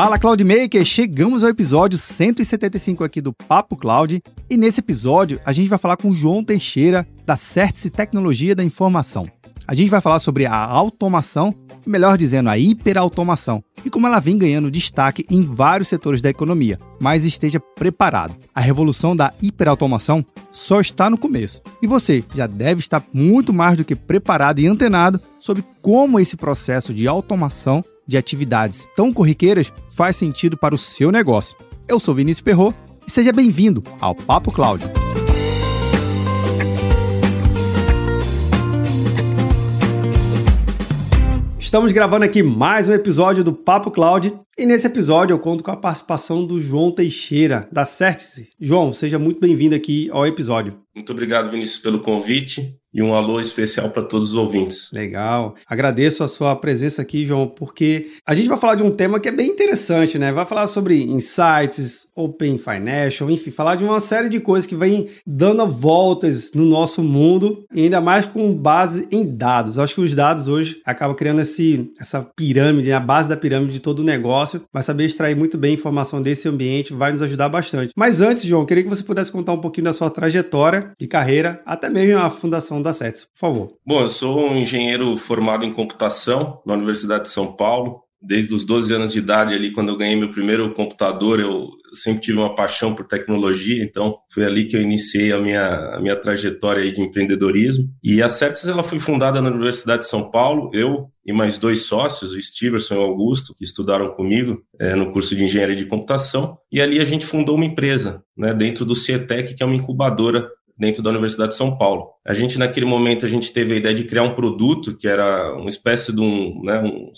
Fala Cloudmaker, chegamos ao episódio 175 aqui do Papo Cloud e nesse episódio a gente vai falar com João Teixeira da Certice Tecnologia da Informação. A gente vai falar sobre a automação, melhor dizendo, a hiperautomação e como ela vem ganhando destaque em vários setores da economia. Mas esteja preparado. A revolução da hiperautomação só está no começo. E você já deve estar muito mais do que preparado e antenado sobre como esse processo de automação de atividades tão corriqueiras faz sentido para o seu negócio. Eu sou Vinícius Perro e seja bem-vindo ao Papo Cloud. Estamos gravando aqui mais um episódio do Papo Cloud e nesse episódio eu conto com a participação do João Teixeira, da Certice. João, seja muito bem-vindo aqui ao episódio. Muito obrigado, Vinícius, pelo convite e um alô especial para todos os ouvintes. Legal. Agradeço a sua presença aqui, João, porque a gente vai falar de um tema que é bem interessante, né? Vai falar sobre insights, Open Financial, enfim, falar de uma série de coisas que vem dando voltas no nosso mundo, e ainda mais com base em dados. Acho que os dados hoje acabam criando esse, essa pirâmide, a base da pirâmide de todo o negócio, mas saber extrair muito bem informação desse ambiente vai nos ajudar bastante. Mas antes, João, queria que você pudesse contar um pouquinho da sua trajetória de carreira, até mesmo a fundação da SETS, por favor. Bom, eu sou um engenheiro formado em computação na Universidade de São Paulo. Desde os 12 anos de idade, ali, quando eu ganhei meu primeiro computador, eu sempre tive uma paixão por tecnologia, então foi ali que eu iniciei a minha, a minha trajetória de empreendedorismo. E a Certes ela foi fundada na Universidade de São Paulo, eu e mais dois sócios, o Steverson e o Augusto, que estudaram comigo é, no curso de engenharia de computação, e ali a gente fundou uma empresa, né, dentro do CIETEC, que é uma incubadora dentro da Universidade de São Paulo. A gente, naquele momento, a gente teve a ideia de criar um produto que era uma espécie de um, né, um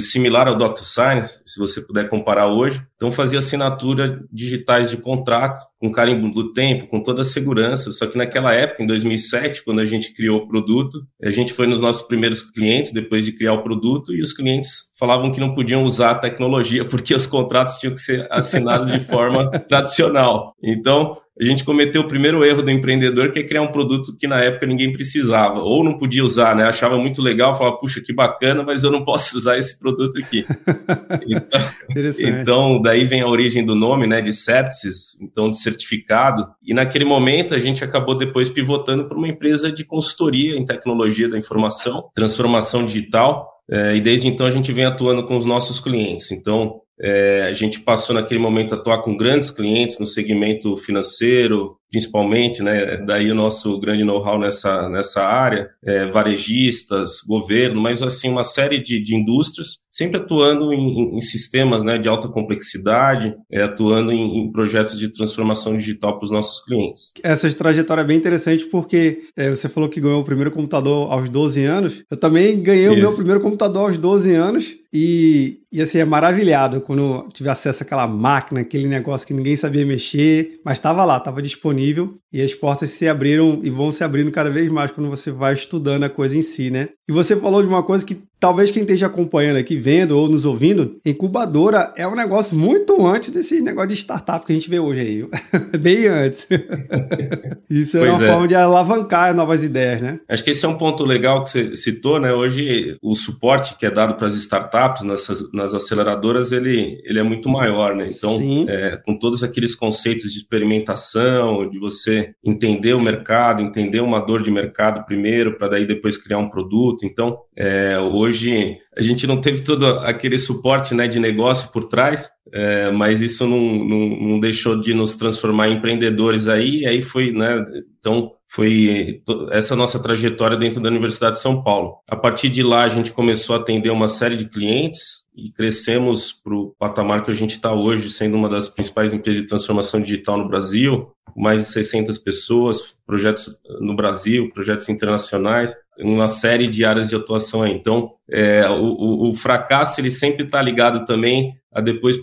similar ao DocuSign, se você puder comparar hoje. Então, fazia assinatura digitais de contrato, com carimbo do tempo, com toda a segurança. Só que naquela época, em 2007, quando a gente criou o produto, a gente foi nos nossos primeiros clientes, depois de criar o produto, e os clientes falavam que não podiam usar a tecnologia porque os contratos tinham que ser assinados de forma tradicional. Então, a gente cometeu o primeiro erro do empreendedor, que é criar um produto que na época ninguém precisava, ou não podia usar, né? Achava muito legal, falava, puxa, que bacana, mas eu não posso usar esse produto aqui. então, então, daí vem a origem do nome, né, de Certis, então de certificado. E naquele momento a gente acabou depois pivotando para uma empresa de consultoria em tecnologia da informação, transformação digital. É, e desde então a gente vem atuando com os nossos clientes. Então, é, a gente passou naquele momento a atuar com grandes clientes no segmento financeiro, principalmente, né? Daí o nosso grande know-how nessa, nessa área, é, varejistas, governo, mas assim, uma série de, de indústrias, sempre atuando em, em sistemas né, de alta complexidade, é, atuando em, em, projetos de transformação digital para os nossos clientes. Essa trajetória é bem interessante porque é, você falou que ganhou o primeiro computador aos 12 anos. Eu também ganhei Isso. o meu primeiro computador aos 12 anos e, e assim, é maravilhado quando tive acesso àquela máquina, aquele negócio que ninguém sabia mexer, mas estava lá, estava disponível disponível e as portas se abriram e vão se abrindo cada vez mais quando você vai estudando a coisa em si, né? E você falou de uma coisa que talvez quem esteja acompanhando aqui, vendo ou nos ouvindo, incubadora é um negócio muito antes desse negócio de startup que a gente vê hoje aí. Bem antes. Isso é uma é. forma de alavancar novas ideias, né? Acho que esse é um ponto legal que você citou, né? Hoje o suporte que é dado para as startups nessas, nas aceleradoras, ele, ele é muito maior, né? Então, é, com todos aqueles conceitos de experimentação, de você entender o mercado, entender uma dor de mercado primeiro, para daí depois criar um produto. Então, é, hoje a gente não teve todo aquele suporte né, de negócio por trás, é, mas isso não, não, não, deixou de nos transformar em empreendedores aí, aí foi, né, então foi essa nossa trajetória dentro da Universidade de São Paulo. A partir de lá a gente começou a atender uma série de clientes e crescemos para o patamar que a gente está hoje, sendo uma das principais empresas de transformação digital no Brasil, mais de 600 pessoas, projetos no Brasil, projetos internacionais, uma série de áreas de atuação aí. Então, é, o, o, fracasso ele sempre está ligado também a depois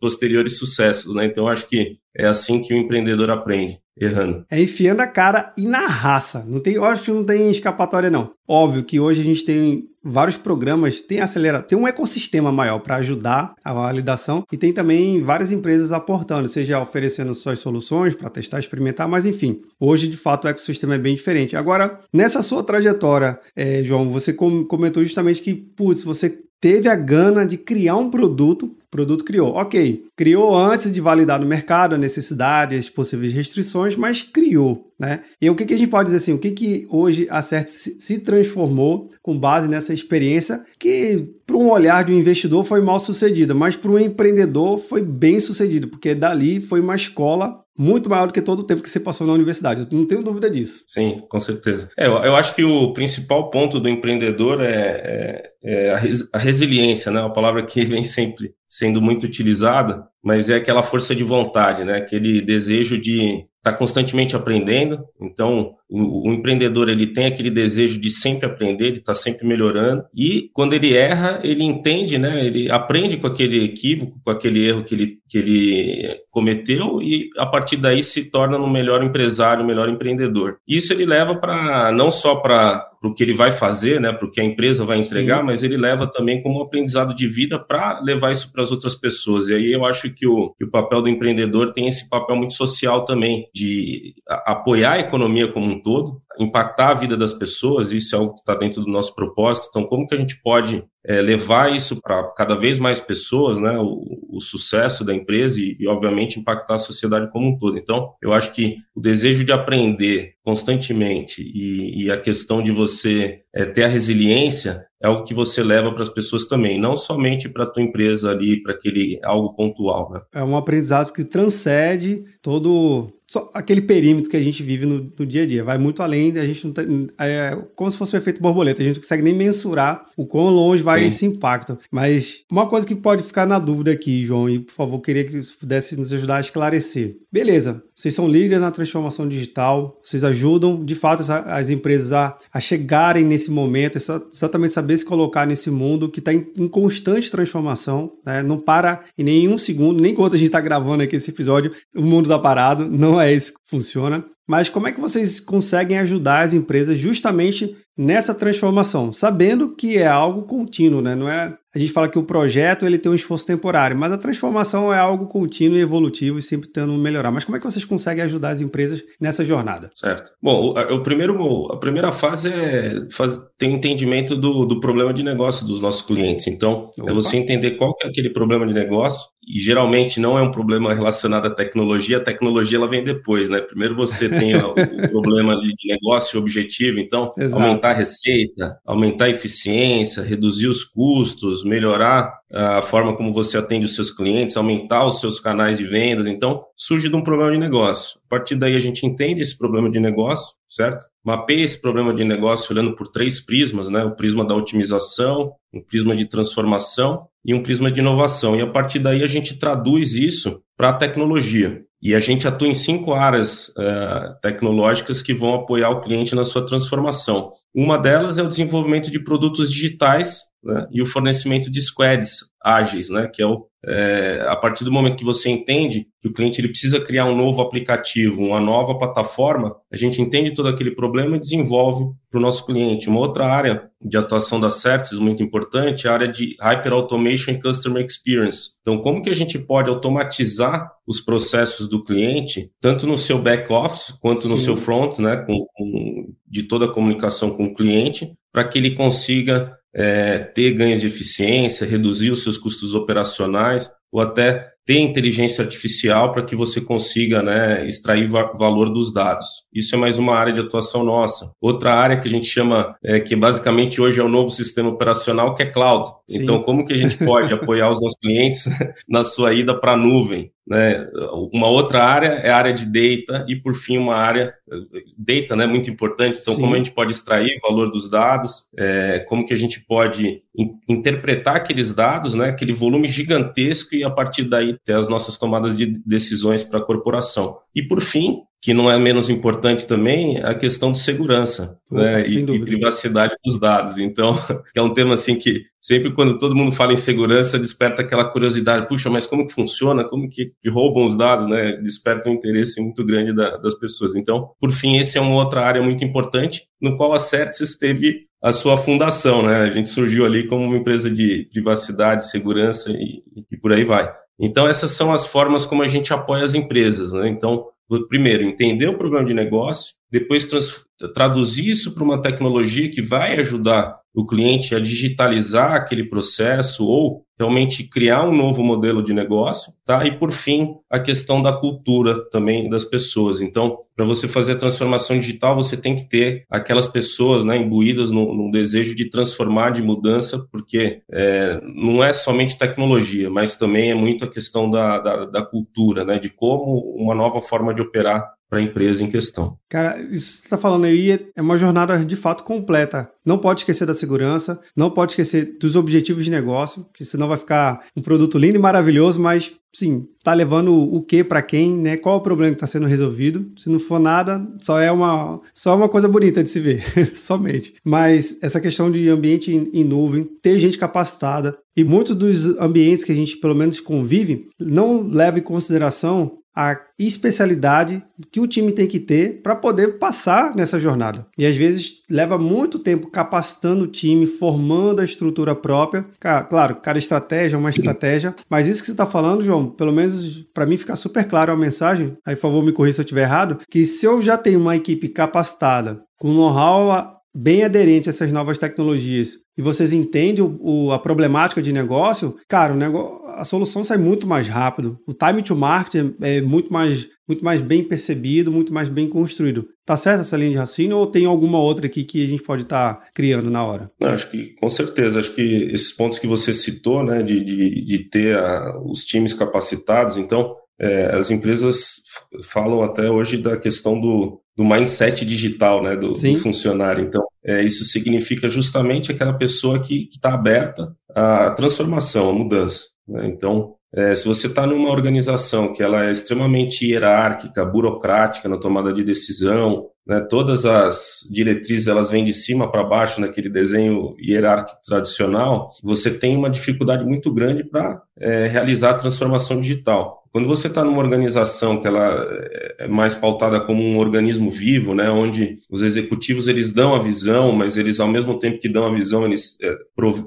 posteriores sucessos, né? Então, acho que é assim que o empreendedor aprende, errando. É enfiando a cara e na raça. Não tem, eu acho que não tem escapatória, não. Óbvio que hoje a gente tem vários programas, tem acelera, tem um ecossistema maior para ajudar a validação e tem também várias empresas aportando, seja oferecendo suas soluções para testar, experimentar, mas enfim, hoje de fato o ecossistema é bem diferente. Agora, nessa sua trajetória, é, João, você comentou justamente que, putz, você teve a gana de criar um produto produto criou. Ok, criou antes de validar no mercado a necessidade, as possíveis restrições, mas criou, né? E o que, que a gente pode dizer assim? O que, que hoje a CERT se transformou com base nessa experiência que, para um olhar de um investidor, foi mal sucedida, mas para um empreendedor foi bem sucedido, porque dali foi uma escola muito maior do que todo o tempo que você passou na universidade. Eu não tenho dúvida disso. Sim, com certeza. É, eu, eu, acho que o principal ponto do empreendedor é, é, é a, res, a, resiliência, né? Uma palavra que vem sempre sendo muito utilizada, mas é aquela força de vontade, né? Aquele desejo de está constantemente aprendendo. Então, o, o, empreendedor ele tem aquele desejo de sempre aprender, de estar tá sempre melhorando. E quando ele erra, ele entende, né? Ele aprende com aquele equívoco, com aquele erro que ele, que ele cometeu e a partir daí se torna um melhor empresário, um melhor empreendedor. Isso ele leva para não só para o que ele vai fazer, né, para o que a empresa vai entregar, Sim. mas ele leva também como um aprendizado de vida para levar isso para as outras pessoas. E aí eu acho que o, que o papel do empreendedor tem esse papel muito social também, de apoiar a economia como um todo, impactar a vida das pessoas, isso é algo que está dentro do nosso propósito. Então, como que a gente pode é, levar isso para cada vez mais pessoas, né, o, o sucesso da empresa e, e, obviamente, impactar a sociedade como um todo. Então, eu acho que o desejo de aprender constantemente e, e a questão de você é, ter a resiliência é algo que você leva para as pessoas também, não somente para a tua empresa ali, para aquele algo pontual. Né? É um aprendizado que transcende todo só aquele perímetro que a gente vive no, no, dia a dia. Vai muito além, a gente não tem, é como se fosse um efeito borboleta, a gente não consegue nem mensurar o quão longe vai Sim. esse impacto. Mas uma coisa que pode ficar na dúvida aqui, João, e por favor, queria que você pudesse nos ajudar a esclarecer. Beleza, vocês são líderes na transformação digital, vocês ajudam de fato as, as empresas a, a chegarem nesse momento, exatamente saber se colocar nesse mundo que está em, em, constante transformação, né? não para em nenhum segundo, nem enquanto a gente está gravando aqui esse episódio, o mundo está parado, não é isso que funciona. Mas como é que vocês conseguem ajudar as empresas justamente nessa transformação, sabendo que é algo contínuo, né? Não é a gente fala que o projeto ele tem um esforço temporário, mas a transformação é algo contínuo e evolutivo e sempre tentando melhorar. Mas como é que vocês conseguem ajudar as empresas nessa jornada? Certo. Bom, o, o primeiro, a primeira fase é faz, ter um entendimento do, do problema de negócio dos nossos clientes. Então, é Opa. é você entender qual é aquele problema de negócio e geralmente não é um problema relacionado à tecnologia, a tecnologia ela vem depois, né? Primeiro você tem o, o problema de negócio objetivo, então Exato. Aumentar a receita, aumentar a eficiência, reduzir os custos, melhorar a forma como você atende os seus clientes, aumentar os seus canais de vendas. Então, surge de um problema de negócio. A partir daí, a gente entende esse problema de negócio, certo? Mapeia esse problema de negócio olhando por três prismas, né? O prisma da otimização, um prisma de transformação e um prisma de inovação. E a partir daí, a gente traduz isso para a tecnologia. E a gente atua em cinco áreas uh, tecnológicas que vão apoiar o cliente na sua transformação. Uma delas é o desenvolvimento de produtos digitais né, e o fornecimento de squads ágeis, né, que é, o, é, a partir do momento que você entende que o cliente ele precisa criar um novo aplicativo, uma nova plataforma, a gente entende todo aquele problema e desenvolve para o nosso cliente. Uma outra área de atuação da Certis muito importante é a área de Hyper Automation and Customer Experience. Então, como que a gente pode automatizar os processos do cliente, tanto no seu back office quanto Sim. no seu front, né, com, com, de toda a comunicação com o cliente, para que ele consiga é, ter ganhos de eficiência, reduzir os seus custos operacionais ou até ter inteligência artificial para que você consiga né, extrair va valor dos dados. Isso é mais uma área de atuação nossa. Outra área que a gente chama, é, que basicamente hoje é o novo sistema operacional, que é cloud. Sim. Então, como que a gente pode apoiar os nossos clientes na sua ida para a nuvem? Né? Uma outra área é a área de data e, por fim, uma área data, né, muito importante. Então, Sim. como a gente pode extrair o valor dos dados, é, como que a gente pode in interpretar aqueles dados, né, aquele volume gigantesco e a partir daí ter as nossas tomadas de decisões para a corporação. E, por fim, que não é menos importante também a questão de segurança né, e, e, privacidade dos dados. Então, é um tema assim que sempre quando todo mundo fala em segurança desperta aquela curiosidade, puxa, mas como que funciona? Como que, que roubam os dados? Né? Desperta um interesse muito grande da, das pessoas. Então, por fim, esse é uma outra área muito importante no qual a Certis teve a sua fundação. Né? A gente surgiu ali como uma empresa de privacidade, segurança e, e por aí vai. Então, essas são as formas como a gente apoia as empresas. Né? Então, primeiro, entender o problema de negócio, depois traduzir isso para uma tecnologia que vai ajudar o cliente a digitalizar aquele processo ou realmente criar um novo modelo de negócio, tá? E por fim, a questão da cultura também das pessoas. Então, para você fazer a transformação digital, você tem que ter aquelas pessoas, né, imbuídas no, no desejo de transformar, de mudança, porque é, não é somente tecnologia, mas também é muito a questão da, da, da cultura, né, de como uma nova forma de operar para a empresa em questão. Cara, isso que você está falando aí é uma jornada de fato completa. Não pode esquecer da segurança, não pode esquecer dos objetivos de negócio, que senão vai ficar um produto lindo e maravilhoso, mas sim, tá levando o que para quem, né? Qual é o problema que está sendo resolvido? Se não for nada, só é uma só é uma coisa bonita de se ver, somente. Mas essa questão de ambiente em, em nuvem, ter gente capacitada e muitos dos ambientes que a gente pelo menos convive não leva em consideração a especialidade que o time tem que ter para poder passar nessa jornada. E às vezes leva muito tempo capacitando o time, formando a estrutura própria. Claro, cada estratégia é uma estratégia, mas isso que você está falando, João, pelo menos para mim ficar super claro a mensagem, aí por favor me corrija se eu estiver errado, que se eu já tenho uma equipe capacitada, com know-how bem aderente a essas novas tecnologias e vocês entendem o, o, a problemática de negócio, cara, o negócio, a solução sai muito mais rápido. O time to market é, é, muito mais, muito mais bem percebido, muito mais bem construído. Tá certo essa linha de raciocínio ou tem alguma outra aqui que a gente pode estar tá criando na hora? Não, acho que com certeza. Acho que esses pontos que você citou, né, de, de, de ter a, os times capacitados, então é, as empresas falam até hoje da questão do, do mindset digital né, do, do funcionário. Então, é, isso significa justamente aquela pessoa que está aberta à transformação, à mudança. Né? Então, é, se você está numa organização que ela é extremamente hierárquica, burocrática na tomada de decisão, né, todas as diretrizes elas vêm de cima para baixo naquele desenho hierárquico tradicional, você tem uma dificuldade muito grande para é, realizar a transformação digital. Quando você está numa organização que ela é mais pautada como um organismo vivo, né, onde os executivos eles dão a visão, mas eles ao mesmo tempo que dão a visão, eles é,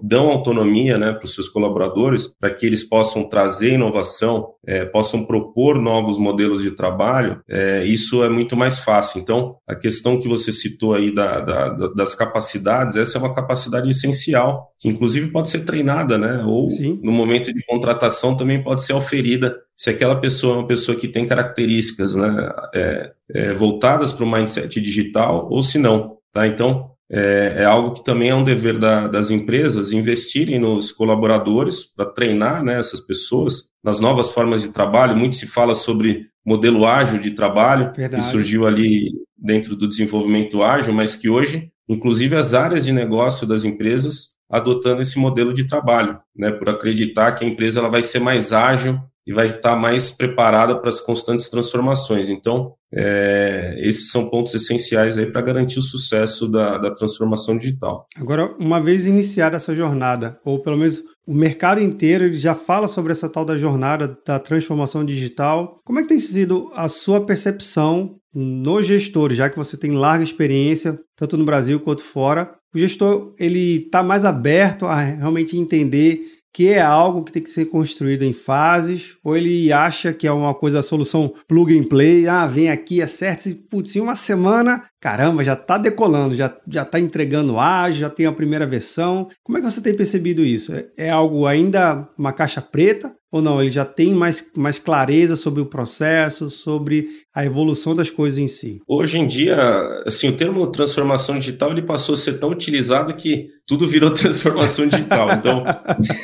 dão autonomia, né, para os seus colaboradores, para que eles possam trazer inovação, é, possam propor novos modelos de trabalho, é, isso é muito mais fácil. Então, a questão que você citou aí da, da, das capacidades, essa é uma capacidade essencial, que inclusive pode ser treinada, né, ou Sim. no momento de contratação também pode ser oferida se aquela pessoa é uma pessoa que tem características né, é, é, voltadas para o mindset digital ou se não. Tá? Então, é, é, algo que também é um dever da, das empresas investirem nos colaboradores para treinar né, essas pessoas nas novas formas de trabalho. Muito se fala sobre modelo ágil de trabalho, Verdade. que surgiu ali dentro do desenvolvimento ágil, mas que hoje, inclusive, as áreas de negócio das empresas adotando esse modelo de trabalho, né, por acreditar que a empresa ela vai ser mais ágil e vai estar mais preparada para as constantes transformações. Então, é, esses são pontos essenciais aí para garantir o sucesso da, da transformação digital. Agora, uma vez iniciada essa jornada, ou pelo menos o mercado inteiro ele já fala sobre essa tal da jornada da transformação digital. Como é que tem sido a sua percepção no gestor, já que você tem larga experiência, tanto no Brasil quanto fora? O gestor ele está mais aberto a realmente entender que é algo que tem que ser construído em fases, ou ele acha que é uma coisa, a solução plug and play, ah, vem aqui, acerta-se, putz, em uma semana caramba, já está decolando, já já está entregando ágil, já tem a primeira versão. Como é que você tem percebido isso? É, é, algo ainda uma caixa preta ou não? Ele já tem mais, mais clareza sobre o processo, sobre a evolução das coisas em si? Hoje em dia, assim, o termo transformação digital ele passou a ser tão utilizado que tudo virou transformação digital. Então,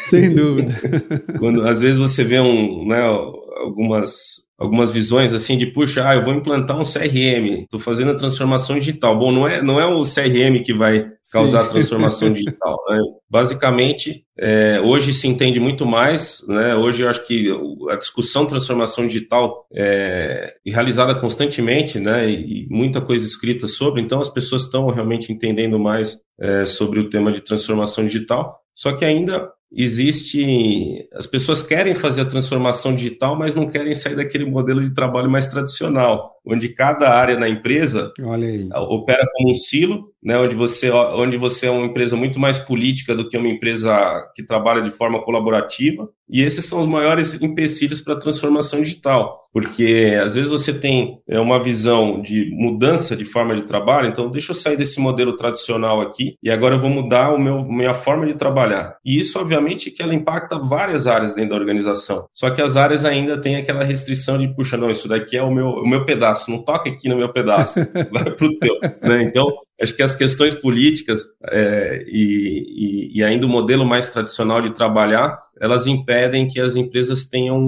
sem dúvida. quando às vezes você vê um, né, algumas algumas visões assim de puxa, ah, eu vou implantar um CRM, estou fazendo a transformação digital. Bom, não é não é o CRM que vai causar Sim. a transformação digital. Né? Basicamente, é, hoje se entende muito mais. Né? Hoje eu acho que a discussão transformação digital é realizada constantemente, né? E, muita coisa escrita sobre. Então as pessoas estão realmente entendendo mais é, sobre o tema de transformação digital. Só que ainda existe. As pessoas querem fazer a transformação digital, mas não querem sair daquele modelo de trabalho mais tradicional. Onde cada área na empresa opera como um silo, né, onde, você, onde você é uma empresa muito mais política do que uma empresa que trabalha de forma colaborativa. E esses são os maiores empecilhos para a transformação digital, porque às vezes você tem é, uma visão de mudança de forma de trabalho, então deixa eu sair desse modelo tradicional aqui e agora eu vou mudar o meu minha forma de trabalhar. E isso, obviamente, que ela impacta várias áreas dentro da organização. Só que as áreas ainda têm aquela restrição de, puxa, não, isso daqui é o meu, o meu pedaço, não toca aqui no meu pedaço, vai para o teu. Né? Então, acho que as questões políticas é, e, e, e, ainda o modelo mais tradicional de trabalhar, elas impedem que as empresas tenham,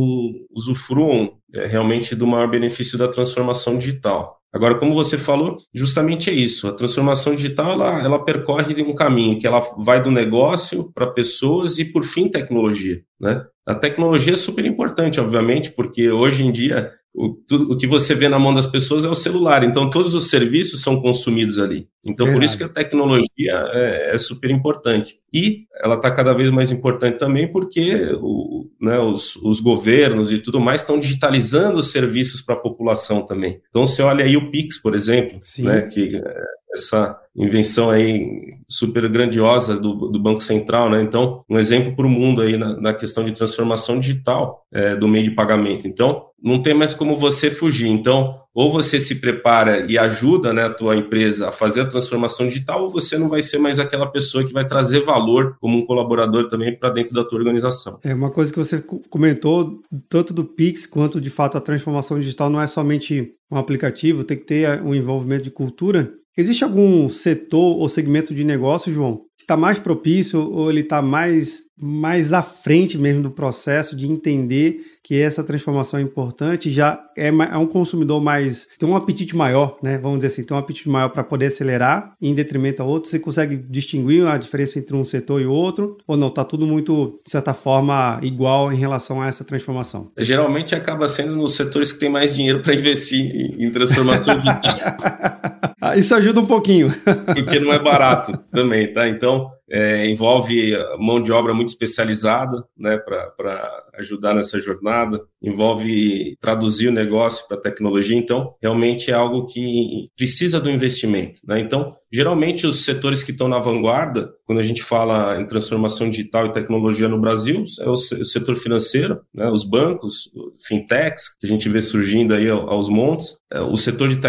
usufruam é, realmente do maior benefício da transformação digital. Agora, como você falou, justamente é isso. A transformação digital ela, ela percorre um caminho que ela vai do negócio para pessoas e, por fim, tecnologia. Né? A tecnologia é super importante, obviamente, porque hoje em dia o, tudo, o que você vê na mão das pessoas é o celular, então todos os serviços são consumidos ali. Então, por isso que a tecnologia é, é super importante. E ela está cada vez mais importante também porque o, né, os, os, governos e tudo mais estão digitalizando os serviços para a população também. Então, você olha aí o Pix, por exemplo, né, que essa invenção aí super grandiosa do, do Banco Central, né? Então, um exemplo para o mundo aí na, na, questão de transformação digital é, do meio de pagamento. Então, não tem mais como você fugir. Então, ou você se prepara e ajuda né, a tua empresa a fazer a transformação digital, ou você não vai ser mais aquela pessoa que vai trazer valor como um colaborador também para dentro da tua organização. É uma coisa que você comentou, tanto do Pix quanto de fato a transformação digital não é somente um aplicativo, tem que ter um envolvimento de cultura. Existe algum setor ou segmento de negócio, João, que está mais propício ou ele está mais, mais à frente mesmo do processo de entender que essa transformação é importante, já é, é um consumidor mais, tem um apetite maior, né? Vamos dizer assim, tem um apetite maior para poder acelerar em detrimento a outro. Você consegue distinguir a diferença entre um setor e outro? Ou não? Está tudo muito, de certa forma, igual em relação a essa transformação? Geralmente acaba sendo nos setores que têm mais dinheiro para investir em transformação digital. Isso ajuda um pouquinho. Porque não é barato também, tá? Então, é, envolve mão de obra muito especializada, né, para ajudar nessa jornada, envolve traduzir o negócio para tecnologia, então realmente é algo que precisa do investimento. Né? Então, geralmente os setores que estão na vanguarda, quando a gente fala em transformação digital e tecnologia no Brasil, é o setor financeiro, né? os bancos, fintechs, que a gente vê surgindo aí aos montes, é, o setor de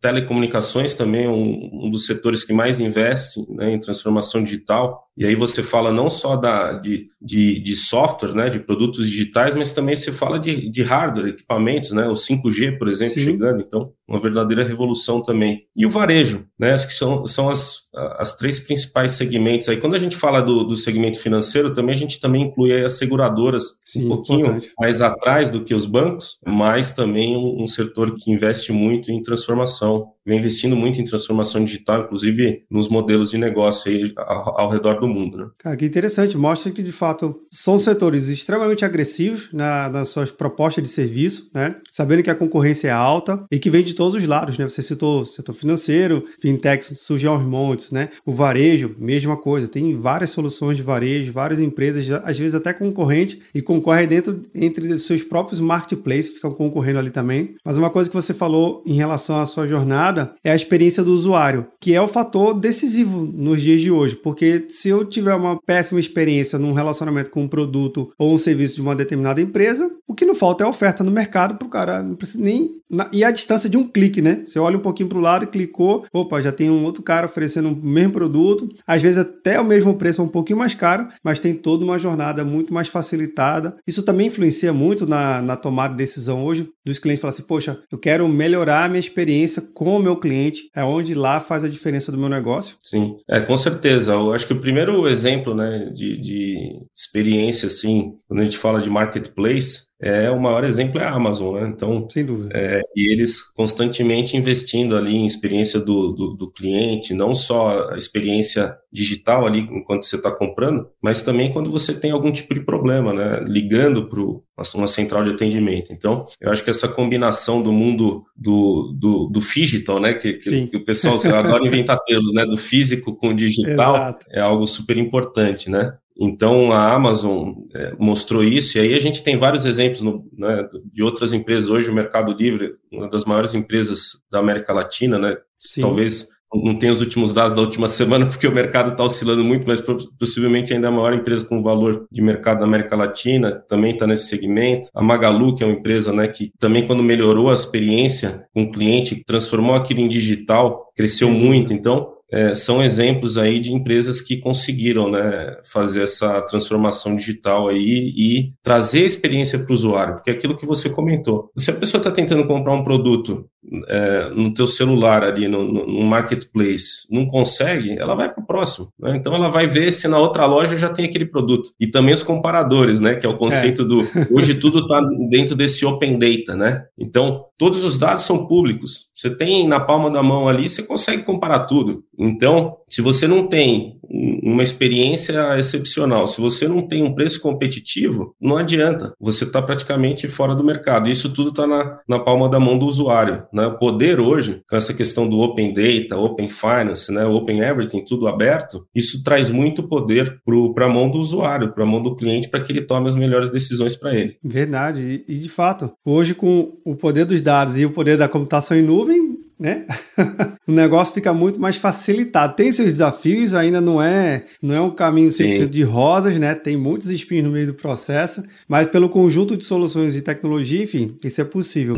telecomunicações também é um, dos setores que mais investe né, em transformação digital, e aí você fala não só da, de, de, de, software, né, de produtos digitais, mas também se fala de, de hardware, equipamentos, né, o 5G, por exemplo, Sim. chegando, então uma verdadeira revolução também. E o varejo, né, acho que são, são as, as três principais segmentos. Aí quando a gente fala do, do segmento financeiro, também a gente também inclui as seguradoras Sim, um pouquinho importante. mais atrás do que os bancos, mas também um, um setor que investe muito em transformação vem investindo muito em transformação digital, inclusive nos modelos de negócio aí ao, ao redor do mundo. Né? Cara, que interessante. Mostra que, de fato, são setores extremamente agressivos na, nas suas propostas de serviço, né? sabendo que a concorrência é alta e que vem de todos os lados. Né? Você citou o setor financeiro, fintechs surgem aos montes, né? o varejo, mesma coisa. Tem várias soluções de varejo, várias empresas, às vezes até concorrente, e concorrem dentro entre seus próprios marketplaces, ficam concorrendo ali também. Mas uma coisa que você falou em relação à sua jornada, é a experiência do usuário, que é o fator decisivo nos dias de hoje, porque se eu tiver uma péssima experiência num relacionamento com um produto ou um serviço de uma determinada empresa, o que não falta é oferta no mercado para o cara não precisa nem e a distância de um clique, né? Você olha um pouquinho para o lado, clicou, opa, já tem um outro cara oferecendo o mesmo produto, às vezes até o mesmo preço, é um pouquinho mais caro, mas tem toda uma jornada muito mais facilitada. Isso também influencia muito na, na tomada de decisão hoje dos clientes falar assim, poxa, eu quero melhorar a minha experiência com o meu cliente, é onde lá faz a diferença do meu negócio. Sim, é, com certeza. Eu acho que o primeiro exemplo, né, de, de experiência, assim, quando a gente fala de marketplace, é o maior exemplo é a Amazon, né? Então, sem dúvida. É, e eles constantemente investindo ali em experiência do, do, do cliente, não só a experiência digital ali enquanto você está comprando, mas também quando você tem algum tipo de problema, né? Ligando para uma central de atendimento. Então, eu acho que essa combinação do mundo do, do, do digital, né? Que, que, que o pessoal adora inventar termos, né? Do físico com o digital Exato. é algo super importante, né? Então a Amazon é, mostrou isso, e aí a gente tem vários exemplos no, né, de outras empresas. Hoje o Mercado Livre, uma das maiores empresas da América Latina, né? Sim. Talvez não tenho os últimos dados da última semana, porque o mercado está oscilando muito, mas possivelmente ainda é a maior empresa com valor de mercado da América Latina, também está nesse segmento. A Magalu, que é uma empresa né, que também, quando melhorou a experiência com o cliente, transformou aquilo em digital, cresceu muito. Então, é, são exemplos aí de empresas que conseguiram né, fazer essa transformação digital aí e trazer a experiência para o usuário, porque é aquilo que você comentou. Se a pessoa está tentando comprar um produto é, no teu celular ali, no, no, marketplace, não consegue, ela vai para o próximo. Né? Então ela vai ver se na outra loja já tem aquele produto. E também os comparadores, né? Que é o conceito é. do. Hoje tudo está dentro desse open data, né? Então, todos os dados são públicos. Você tem na palma da mão ali, você consegue comparar tudo. Então, se você não tem uma experiência excepcional, se você não tem um preço competitivo, não adianta. Você está praticamente fora do mercado. Isso tudo está na, na palma da mão do usuário. Né? O poder hoje, com essa questão do Open Data, Open Finance, né? Open Everything, tudo aberto, isso traz muito poder para a mão do usuário, para a mão do cliente, para que ele tome as melhores decisões para ele. Verdade. E, e, de fato, hoje com o poder dos dados e o poder da computação em nuvem, né? o negócio fica muito mais facilitado. Tem seus desafios, ainda não é, não é um caminho 100% Sim. de rosas, né? Tem muitos espinhos no meio do processo, mas pelo conjunto de soluções e tecnologia, enfim, isso é possível.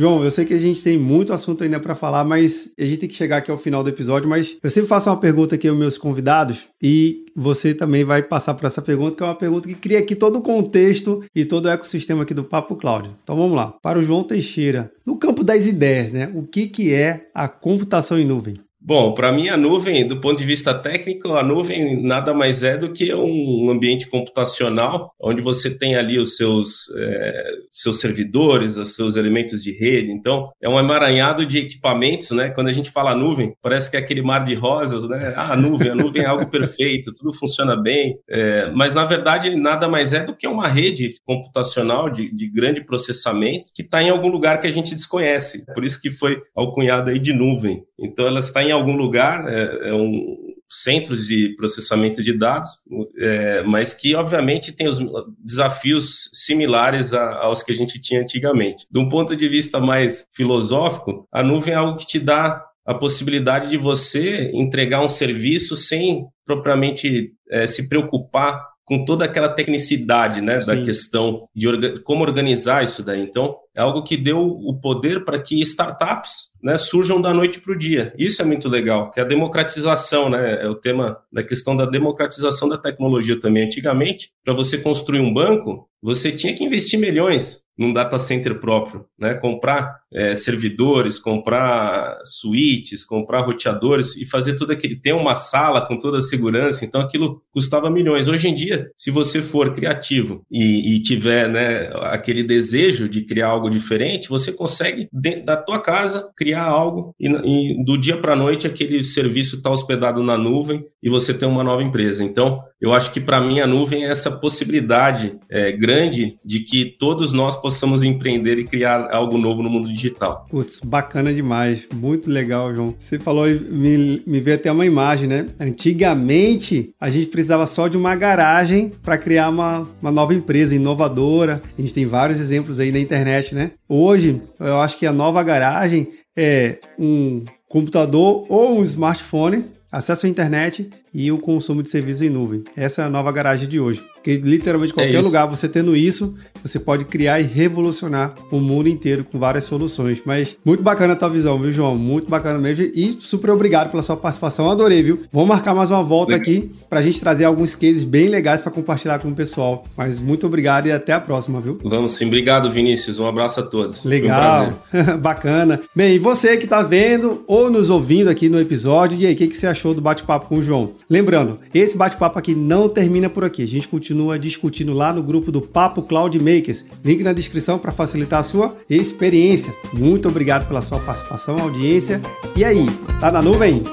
João, eu sei que a gente tem muito assunto ainda para falar, mas a gente tem que chegar aqui ao final do episódio. Mas eu sempre faço uma pergunta aqui aos meus convidados e você também vai passar por essa pergunta, que é uma pergunta que cria aqui todo o contexto e todo o ecossistema aqui do Papo Cloud. Então vamos lá. Para o João Teixeira, no campo das ideias, né? O que, que é a computação em nuvem? Bom, para mim a nuvem, do ponto de vista técnico, a nuvem nada mais é do que um ambiente computacional, onde você tem ali os seus, é, seus servidores, os seus elementos de rede. Então, é um emaranhado de equipamentos, né? Quando a gente fala nuvem, parece que é aquele mar de rosas, né? Ah, a nuvem, a nuvem é algo perfeito, tudo funciona bem. É, mas, na verdade, nada mais é do que uma rede computacional de, de grande processamento que está em algum lugar que a gente desconhece. Por isso que foi alcunhada aí de nuvem. Então, ela está em algum lugar, é, é um centros de processamento de dados, é, mas que obviamente tem os desafios similares a, aos que a gente tinha antigamente. De um ponto de vista mais filosófico, a nuvem é algo que te dá a possibilidade de você entregar um serviço sem propriamente é, se preocupar com toda aquela tecnicidade né, da questão de orga como organizar isso daí. Então, é algo que deu o poder para que startups né, surjam da noite para o dia. Isso é muito legal, que é a democratização, né, é o tema da questão da democratização da tecnologia também. Antigamente, para você construir um banco, você tinha que investir milhões num data center próprio, né? Comprar é, servidores, comprar suítes, comprar roteadores e fazer tudo aquele. Ter uma sala com toda a segurança, então aquilo custava milhões. Hoje em dia, se você for criativo e, e tiver né, aquele desejo de criar algo diferente, você consegue, dentro da tua casa, criar algo e, e do dia para a noite aquele serviço está hospedado na nuvem e você tem uma nova empresa. Então, eu acho que para mim a nuvem é essa possibilidade é, grande de que todos nós possamos empreender e criar algo novo no mundo digital. Putz, bacana demais, muito legal, João. Você falou e me, me veio até uma imagem, né? Antigamente a gente precisava só de uma garagem para criar uma, uma nova empresa inovadora. A gente tem vários exemplos aí na internet, né? Hoje eu acho que a nova garagem é um computador ou um smartphone, acesso à internet e o consumo de serviços em nuvem. Essa é a nova garagem de hoje. Porque literalmente qualquer é lugar você tendo isso, você pode criar e revolucionar o mundo inteiro com várias soluções. Mas muito bacana a tua visão, viu, João? Muito bacana mesmo. E super obrigado pela sua participação. Adorei, viu? Vamos marcar mais uma volta Legal. aqui para a gente trazer alguns cases bem legais para compartilhar com o pessoal. Mas muito obrigado e até a próxima, viu? Vamos sim. Obrigado, Vinícius. Um abraço a todos. Legal. Um bacana. Bem, e você que está vendo ou nos ouvindo aqui no episódio, e aí, o que, que você achou do bate-papo com o João? Lembrando, esse bate-papo aqui não termina por aqui. A gente continua discutindo lá no grupo do Papo Cloud Makers. Link na descrição para facilitar a sua experiência. Muito obrigado pela sua participação, audiência. E aí, tá na nuvem?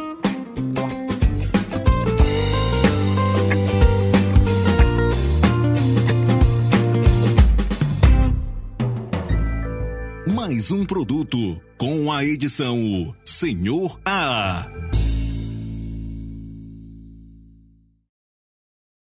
Mais um produto com a edição Senhor A.